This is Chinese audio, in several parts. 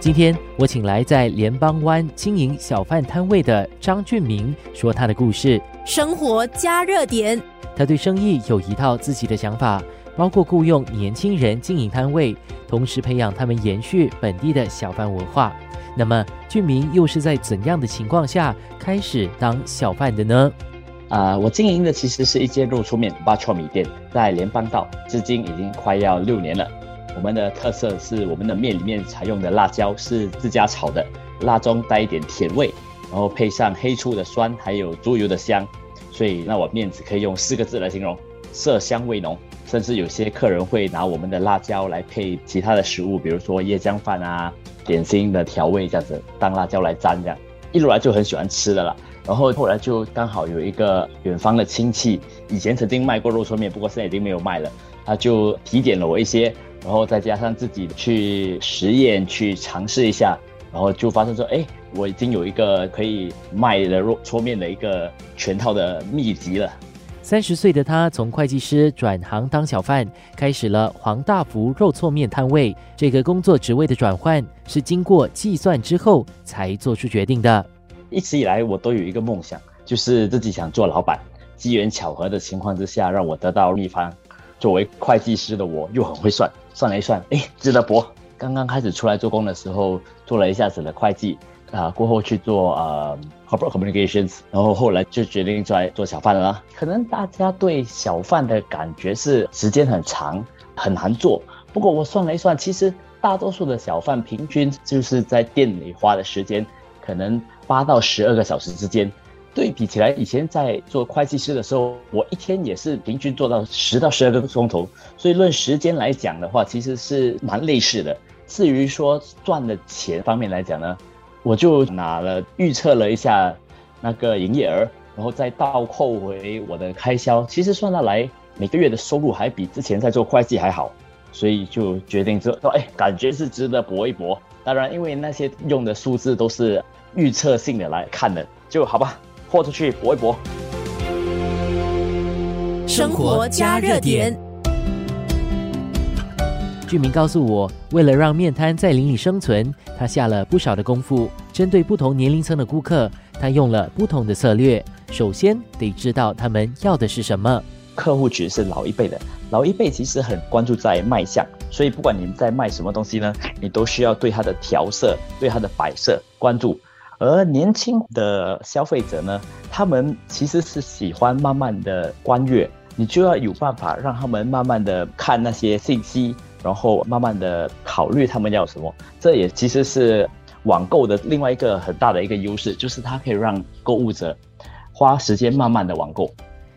今天我请来在联邦湾经营小贩摊位的张俊明，说他的故事。生活加热点，他对生意有一套自己的想法，包括雇佣年轻人经营摊位，同时培养他们延续本地的小贩文化。那么俊明又是在怎样的情况下开始当小贩的呢？啊，我经营的其实是一间肉粗面八臭米店，在联邦道，至今已经快要六年了。我们的特色是我们的面里面采用的辣椒是自家炒的，辣中带一点甜味，然后配上黑醋的酸，还有猪油的香，所以那我面子可以用四个字来形容：色香味浓。甚至有些客人会拿我们的辣椒来配其他的食物，比如说椰浆饭啊、点心的调味这样子，当辣椒来沾这样。一路来就很喜欢吃的了。然后后来就刚好有一个远方的亲戚，以前曾经卖过肉松面，不过现在已经没有卖了。他就提点了我一些，然后再加上自己去实验、去尝试一下，然后就发现说，哎，我已经有一个可以卖的肉搓面的一个全套的秘籍了。三十岁的他从会计师转行当小贩，开始了黄大福肉搓面摊位。这个工作职位的转换是经过计算之后才做出决定的。一直以来，我都有一个梦想，就是自己想做老板。机缘巧合的情况之下，让我得到秘方。作为会计师的我，又很会算，算了一算，哎，值得博。刚刚开始出来做工的时候，做了一下子的会计，啊，过后去做呃 corporate communications，然后后来就决定出来做小贩了。可能大家对小贩的感觉是时间很长，很难做。不过我算了一算，其实大多数的小贩平均就是在店里花的时间。可能八到十二个小时之间，对比起来，以前在做会计师的时候，我一天也是平均做到十到十二个钟头，所以论时间来讲的话，其实是蛮类似的。至于说赚的钱方面来讲呢，我就拿了预测了一下那个营业额，然后再倒扣回我的开销，其实算下来每个月的收入还比之前在做会计还好，所以就决定说说，哎，感觉是值得搏一搏。当然，因为那些用的数字都是。预测性的来看的就好吧，豁出去搏一搏。生活加热点。居民告诉我，为了让面摊在邻里生存，他下了不少的功夫。针对不同年龄层的顾客，他用了不同的策略。首先得知道他们要的是什么。客户群是老一辈的，老一辈其实很关注在卖相，所以不管你们在卖什么东西呢，你都需要对它的调色、对它的摆设关注。而年轻的消费者呢，他们其实是喜欢慢慢的观阅，你就要有办法让他们慢慢的看那些信息，然后慢慢的考虑他们要什么。这也其实是网购的另外一个很大的一个优势，就是它可以让购物者花时间慢慢的网购。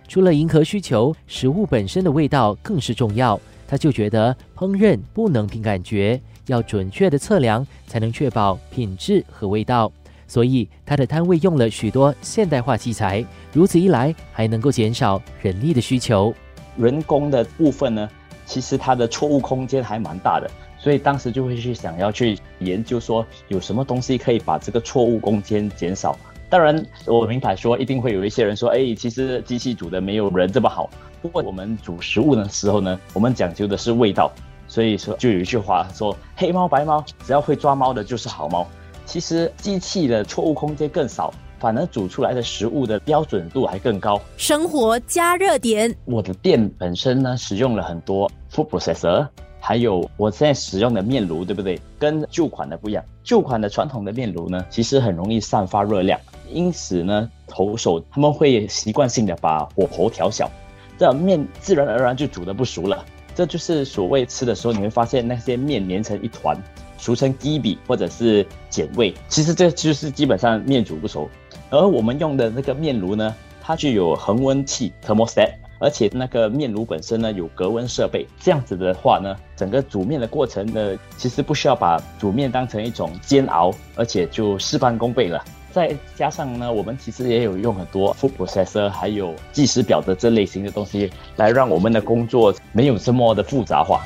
除了迎合需求，食物本身的味道更是重要。他就觉得烹饪不能凭感觉，要准确的测量，才能确保品质和味道。所以，他的摊位用了许多现代化器材，如此一来，还能够减少人力的需求。人工的部分呢，其实它的错误空间还蛮大的，所以当时就会去想要去研究说，有什么东西可以把这个错误空间减少。当然，我明白说，一定会有一些人说，哎，其实机器煮的没有人这么好。不过，我们煮食物的时候呢，我们讲究的是味道，所以说就有一句话说，黑猫白猫，只要会抓猫的就是好猫。其实机器的错误空间更少，反而煮出来的食物的标准度还更高。生活加热点，我的店本身呢，使用了很多 food processor，还有我现在使用的面炉，对不对？跟旧款的不一样，旧款的传统的面炉呢，其实很容易散发热量，因此呢，投手他们会习惯性的把火候调小，这面自然而然就煮的不熟了。这就是所谓吃的时候你会发现那些面粘成一团。俗称低比或者是碱味，其实这就是基本上面煮不熟。而我们用的那个面炉呢，它具有恒温器 （thermostat），而且那个面炉本身呢有隔温设备。这样子的话呢，整个煮面的过程呢，其实不需要把煮面当成一种煎熬，而且就事半功倍了。再加上呢，我们其实也有用很多 food processor，还有计时表的这类型的东西，来让我们的工作没有这么的复杂化。